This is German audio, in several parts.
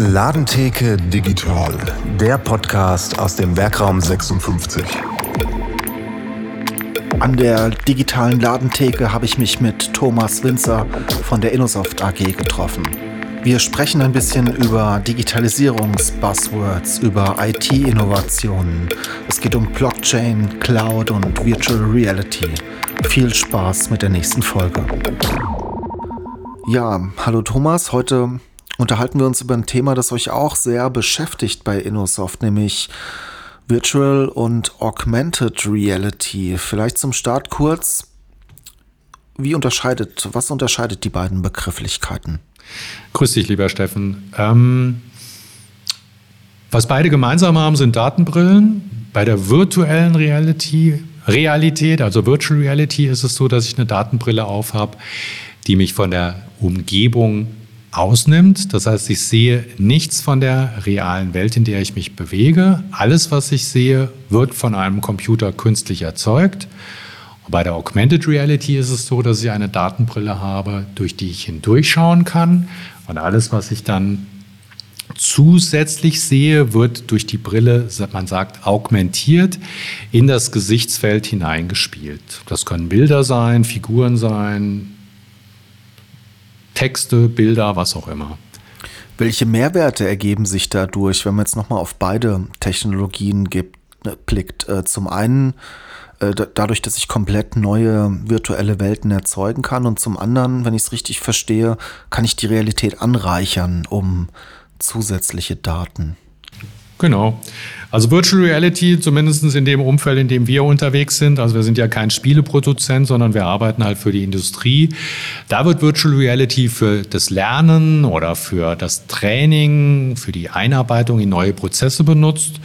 Ladentheke Digital, der Podcast aus dem Werkraum 56. An der digitalen Ladentheke habe ich mich mit Thomas Winzer von der Innosoft AG getroffen. Wir sprechen ein bisschen über Digitalisierungs-Buzzwords, über IT-Innovationen. Es geht um Blockchain, Cloud und Virtual Reality. Viel Spaß mit der nächsten Folge. Ja, hallo Thomas. Heute unterhalten wir uns über ein Thema, das euch auch sehr beschäftigt bei Innosoft, nämlich Virtual und Augmented Reality. Vielleicht zum Start kurz. Wie unterscheidet, was unterscheidet die beiden Begrifflichkeiten? Grüß dich, lieber Steffen. Ähm, was beide gemeinsam haben, sind Datenbrillen. Bei der virtuellen Reality, Realität, also Virtual Reality, ist es so, dass ich eine Datenbrille aufhab, die mich von der Umgebung ausnimmt. Das heißt, ich sehe nichts von der realen Welt, in der ich mich bewege. Alles, was ich sehe, wird von einem Computer künstlich erzeugt. Und bei der Augmented Reality ist es so, dass ich eine Datenbrille habe, durch die ich hindurchschauen kann. Und alles, was ich dann zusätzlich sehe, wird durch die Brille, man sagt, augmentiert in das Gesichtsfeld hineingespielt. Das können Bilder sein, Figuren sein, Texte, Bilder, was auch immer. Welche Mehrwerte ergeben sich dadurch, wenn man jetzt nochmal auf beide Technologien gibt, ne, blickt? Äh, zum einen äh, dadurch, dass ich komplett neue virtuelle Welten erzeugen kann und zum anderen, wenn ich es richtig verstehe, kann ich die Realität anreichern um zusätzliche Daten. Genau. Also Virtual Reality, zumindest in dem Umfeld, in dem wir unterwegs sind, also wir sind ja kein Spieleproduzent, sondern wir arbeiten halt für die Industrie. Da wird Virtual Reality für das Lernen oder für das Training, für die Einarbeitung in neue Prozesse benutzt.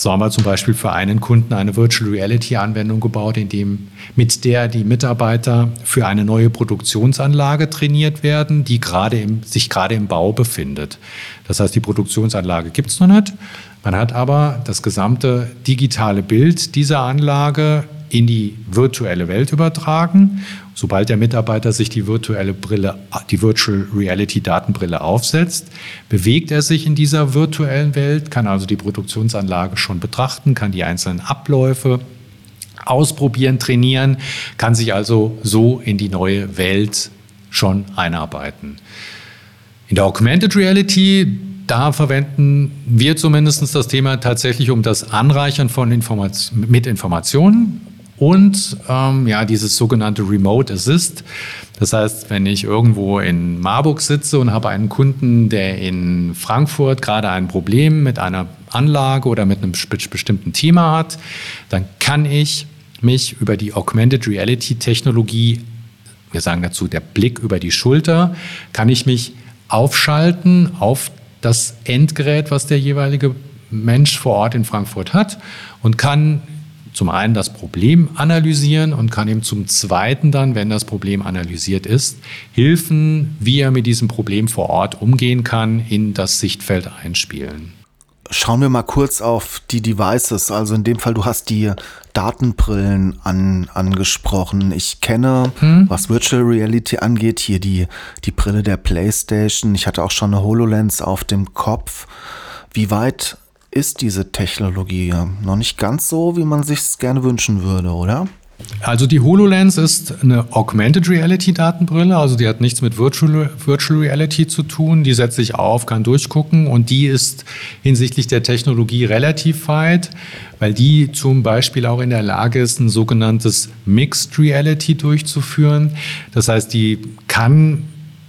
So haben wir zum Beispiel für einen Kunden eine Virtual Reality Anwendung gebaut, in dem, mit der die Mitarbeiter für eine neue Produktionsanlage trainiert werden, die gerade im, sich gerade im Bau befindet. Das heißt, die Produktionsanlage gibt es noch nicht. Man hat aber das gesamte digitale Bild dieser Anlage in die virtuelle Welt übertragen. Sobald der Mitarbeiter sich die virtuelle Brille, die Virtual Reality Datenbrille aufsetzt, bewegt er sich in dieser virtuellen Welt, kann also die Produktionsanlage schon betrachten, kann die einzelnen Abläufe ausprobieren, trainieren, kann sich also so in die neue Welt schon einarbeiten. In der Augmented Reality da verwenden wir zumindest das Thema tatsächlich um das Anreichern von Information, mit Informationen und ähm, ja, dieses sogenannte Remote Assist. Das heißt, wenn ich irgendwo in Marburg sitze und habe einen Kunden, der in Frankfurt gerade ein Problem mit einer Anlage oder mit einem bestimmten Thema hat, dann kann ich mich über die Augmented Reality Technologie, wir sagen dazu der Blick über die Schulter, kann ich mich aufschalten auf das Endgerät, was der jeweilige Mensch vor Ort in Frankfurt hat und kann zum einen das Problem analysieren und kann ihm zum zweiten dann, wenn das Problem analysiert ist, Hilfen, wie er mit diesem Problem vor Ort umgehen kann, in das Sichtfeld einspielen. Schauen wir mal kurz auf die Devices. Also in dem Fall, du hast die Datenbrillen an, angesprochen. Ich kenne, hm? was Virtual Reality angeht, hier die, die Brille der PlayStation. Ich hatte auch schon eine HoloLens auf dem Kopf. Wie weit ist diese Technologie? Noch nicht ganz so, wie man sich gerne wünschen würde, oder? Also die HoloLens ist eine Augmented Reality Datenbrille, also die hat nichts mit Virtual, Virtual Reality zu tun. Die setzt sich auf, kann durchgucken und die ist hinsichtlich der Technologie relativ weit, weil die zum Beispiel auch in der Lage ist, ein sogenanntes Mixed Reality durchzuführen. Das heißt, die kann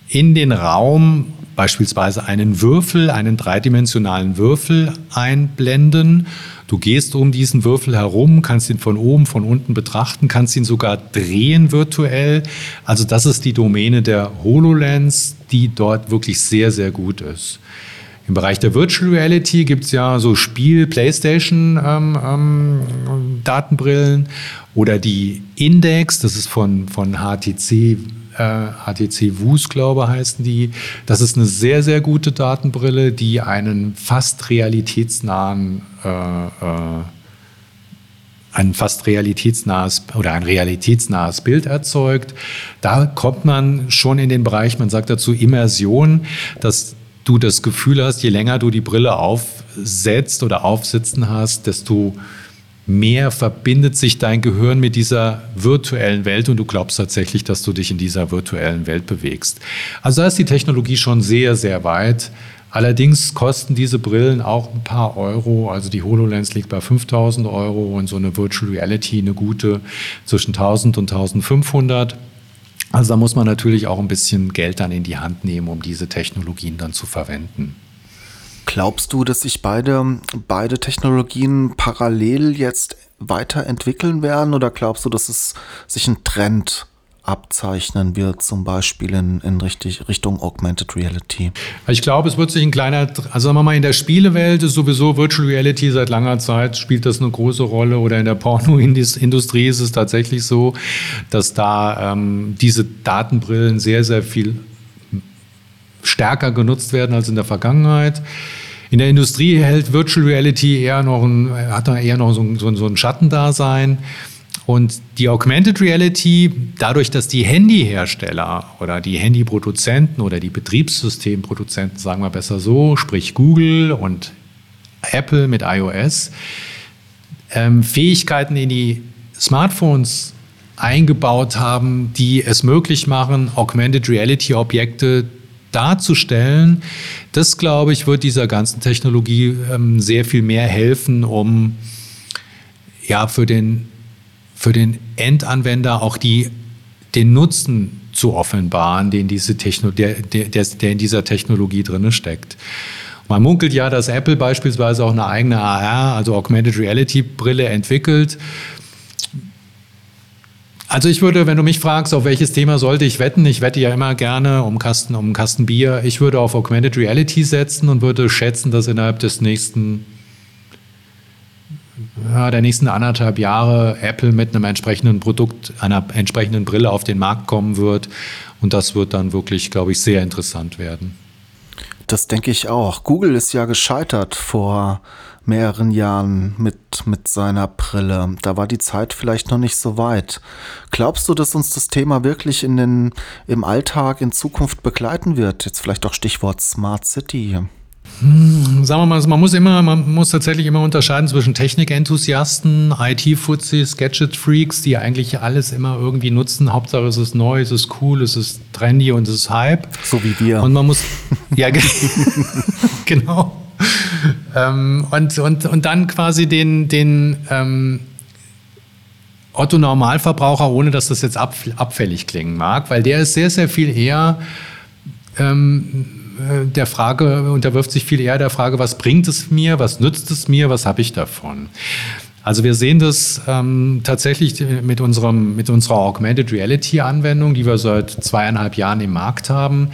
in den Raum beispielsweise einen Würfel, einen dreidimensionalen Würfel einblenden Du gehst um diesen Würfel herum, kannst ihn von oben, von unten betrachten, kannst ihn sogar drehen virtuell. Also das ist die Domäne der HoloLens, die dort wirklich sehr, sehr gut ist. Im Bereich der Virtual Reality gibt es ja so Spiel, PlayStation ähm, ähm, oder die Index, das ist von, von HTC HTC äh, Wus, glaube heißen die. Das ist eine sehr, sehr gute Datenbrille, die einen fast realitätsnahen äh, äh, ein fast realitätsnahes oder ein realitätsnahes Bild erzeugt. Da kommt man schon in den Bereich, man sagt dazu Immersion, dass du das Gefühl hast, je länger du die Brille aufsetzt oder aufsitzen hast, desto mehr verbindet sich dein Gehirn mit dieser virtuellen Welt und du glaubst tatsächlich, dass du dich in dieser virtuellen Welt bewegst. Also da ist die Technologie schon sehr, sehr weit. Allerdings kosten diese Brillen auch ein paar Euro. Also die HoloLens liegt bei 5000 Euro und so eine Virtual Reality eine gute zwischen 1000 und 1500. Also da muss man natürlich auch ein bisschen Geld dann in die Hand nehmen, um diese Technologien dann zu verwenden. Glaubst du, dass sich beide, beide Technologien parallel jetzt weiterentwickeln werden oder glaubst du, dass es sich ein Trend abzeichnen wird, zum Beispiel in, in richtig, Richtung Augmented Reality? Ich glaube, es wird sich ein kleiner, also sagen wir mal, in der Spielewelt ist sowieso Virtual Reality seit langer Zeit, spielt das eine große Rolle oder in der Pornoindustrie ist es tatsächlich so, dass da ähm, diese Datenbrillen sehr, sehr viel stärker genutzt werden als in der Vergangenheit. In der Industrie hält Virtual Reality eher noch ein, hat da eher noch so ein, so ein Schattendasein. Und die Augmented Reality, dadurch, dass die Handyhersteller oder die Handyproduzenten oder die Betriebssystemproduzenten, sagen wir besser so, sprich Google und Apple mit iOS, ähm, Fähigkeiten in die Smartphones eingebaut haben, die es möglich machen, Augmented Reality Objekte darzustellen, das glaube ich, wird dieser ganzen Technologie ähm, sehr viel mehr helfen, um ja für den, für den Endanwender auch die, den Nutzen zu offenbaren, den diese Techno der, der, der in dieser Technologie drin steckt. Man munkelt ja, dass Apple beispielsweise auch eine eigene AR, also Augmented Reality Brille entwickelt. Also ich würde, wenn du mich fragst, auf welches Thema sollte ich wetten, ich wette ja immer gerne um Kasten, um Kasten Bier. Ich würde auf Augmented Reality setzen und würde schätzen, dass innerhalb des nächsten, ja, der nächsten anderthalb Jahre Apple mit einem entsprechenden Produkt, einer entsprechenden Brille auf den Markt kommen wird. Und das wird dann wirklich, glaube ich, sehr interessant werden. Das denke ich auch. Google ist ja gescheitert vor mehreren Jahren mit, mit seiner Brille. Da war die Zeit vielleicht noch nicht so weit. Glaubst du, dass uns das Thema wirklich in den, im Alltag in Zukunft begleiten wird? Jetzt vielleicht auch Stichwort Smart City. Hm, sagen wir mal, man muss immer, man muss tatsächlich immer unterscheiden zwischen Technikenthusiasten, IT-Fuzis, Gadget-Freaks, die eigentlich alles immer irgendwie nutzen. Hauptsache es ist neu, es ist cool, es ist trendy und es ist Hype. So wie wir. Und man muss, ja, genau. ähm, und, und, und dann quasi den, den ähm, Otto Normalverbraucher, ohne dass das jetzt abfällig klingen mag, weil der ist sehr, sehr viel eher ähm, äh, der Frage, unterwirft sich viel eher der Frage, was bringt es mir, was nützt es mir, was habe ich davon? Also wir sehen das ähm, tatsächlich mit, unserem, mit unserer Augmented Reality-Anwendung, die wir seit zweieinhalb Jahren im Markt haben,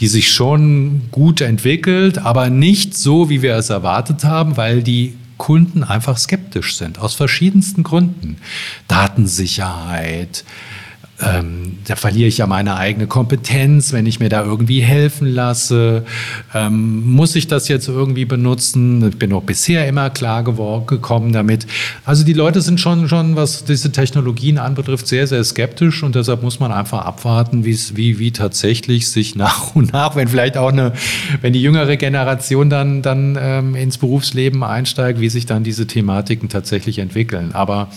die sich schon gut entwickelt, aber nicht so, wie wir es erwartet haben, weil die Kunden einfach skeptisch sind, aus verschiedensten Gründen. Datensicherheit, ähm, da verliere ich ja meine eigene Kompetenz, wenn ich mir da irgendwie helfen lasse. Ähm, muss ich das jetzt irgendwie benutzen? Ich bin auch bisher immer klar gekommen damit. Also die Leute sind schon, schon, was diese Technologien anbetrifft, sehr, sehr skeptisch und deshalb muss man einfach abwarten, wie, wie tatsächlich sich nach und nach, wenn vielleicht auch eine, wenn die jüngere Generation dann, dann ähm, ins Berufsleben einsteigt, wie sich dann diese Thematiken tatsächlich entwickeln. Aber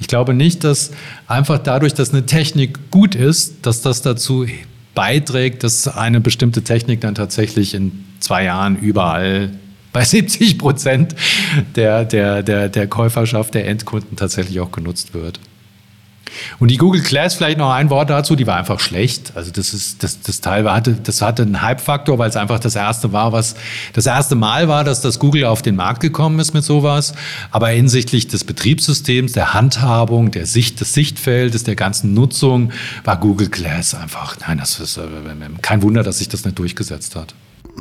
ich glaube nicht, dass einfach dadurch, dass eine Technik gut ist, dass das dazu beiträgt, dass eine bestimmte Technik dann tatsächlich in zwei Jahren überall bei 70 Prozent der, der, der, der Käuferschaft der Endkunden tatsächlich auch genutzt wird. Und die Google Glass, vielleicht noch ein Wort dazu, die war einfach schlecht. Also das ist, das, das Teil hatte, das hatte einen Hype-Faktor, weil es einfach das erste war, was, das erste Mal war, dass das Google auf den Markt gekommen ist mit sowas. Aber hinsichtlich des Betriebssystems, der Handhabung, der Sicht, des Sichtfeldes, der ganzen Nutzung, war Google Glass einfach, nein, das ist äh, kein Wunder, dass sich das nicht durchgesetzt hat.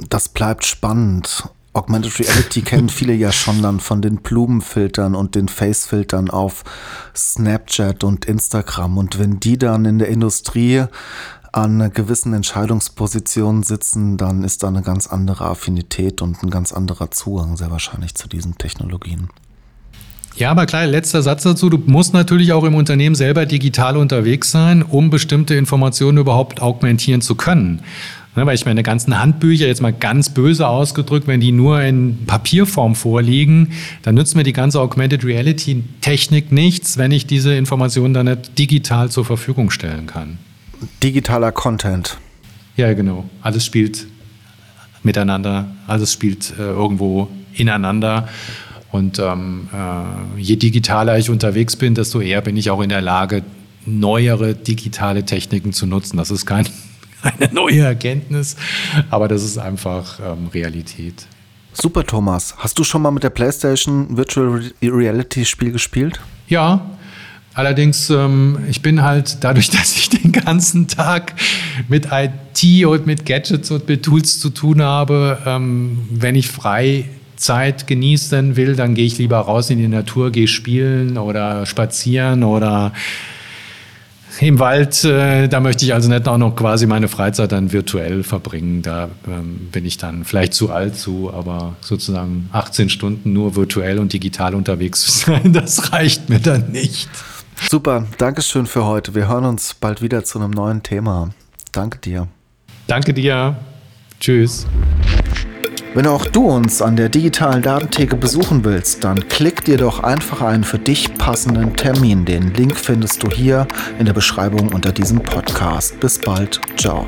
Das bleibt spannend. Augmented Reality kennen viele ja schon dann von den Blumenfiltern und den Facefiltern auf Snapchat und Instagram. Und wenn die dann in der Industrie an gewissen Entscheidungspositionen sitzen, dann ist da eine ganz andere Affinität und ein ganz anderer Zugang sehr wahrscheinlich zu diesen Technologien. Ja, aber klar, letzter Satz dazu. Du musst natürlich auch im Unternehmen selber digital unterwegs sein, um bestimmte Informationen überhaupt augmentieren zu können. Ne, weil ich meine ganzen Handbücher, jetzt mal ganz böse ausgedrückt, wenn die nur in Papierform vorliegen, dann nützt mir die ganze Augmented Reality Technik nichts, wenn ich diese Informationen dann nicht digital zur Verfügung stellen kann. Digitaler Content. Ja, genau. Alles spielt miteinander, alles spielt äh, irgendwo ineinander. Und ähm, äh, je digitaler ich unterwegs bin, desto eher bin ich auch in der Lage, neuere digitale Techniken zu nutzen. Das ist kein eine neue Erkenntnis, aber das ist einfach ähm, Realität. Super, Thomas. Hast du schon mal mit der PlayStation Virtual Reality Spiel gespielt? Ja, Allerdings, ähm, ich bin halt dadurch, dass ich den ganzen Tag mit IT und mit Gadgets und mit Tools zu tun habe, ähm, wenn ich Freizeit genießen will, dann gehe ich lieber raus in die Natur, gehe spielen oder spazieren oder im Wald, äh, da möchte ich also nicht auch noch quasi meine Freizeit dann virtuell verbringen. Da ähm, bin ich dann vielleicht zu alt zu, aber sozusagen 18 Stunden nur virtuell und digital unterwegs zu sein, das reicht mir dann nicht. Super, Dankeschön für heute. Wir hören uns bald wieder zu einem neuen Thema. Danke dir. Danke dir. Tschüss. Wenn auch du uns an der digitalen Datentheke besuchen willst, dann klick dir doch einfach einen für dich passenden Termin. Den Link findest du hier in der Beschreibung unter diesem Podcast. Bis bald. Ciao.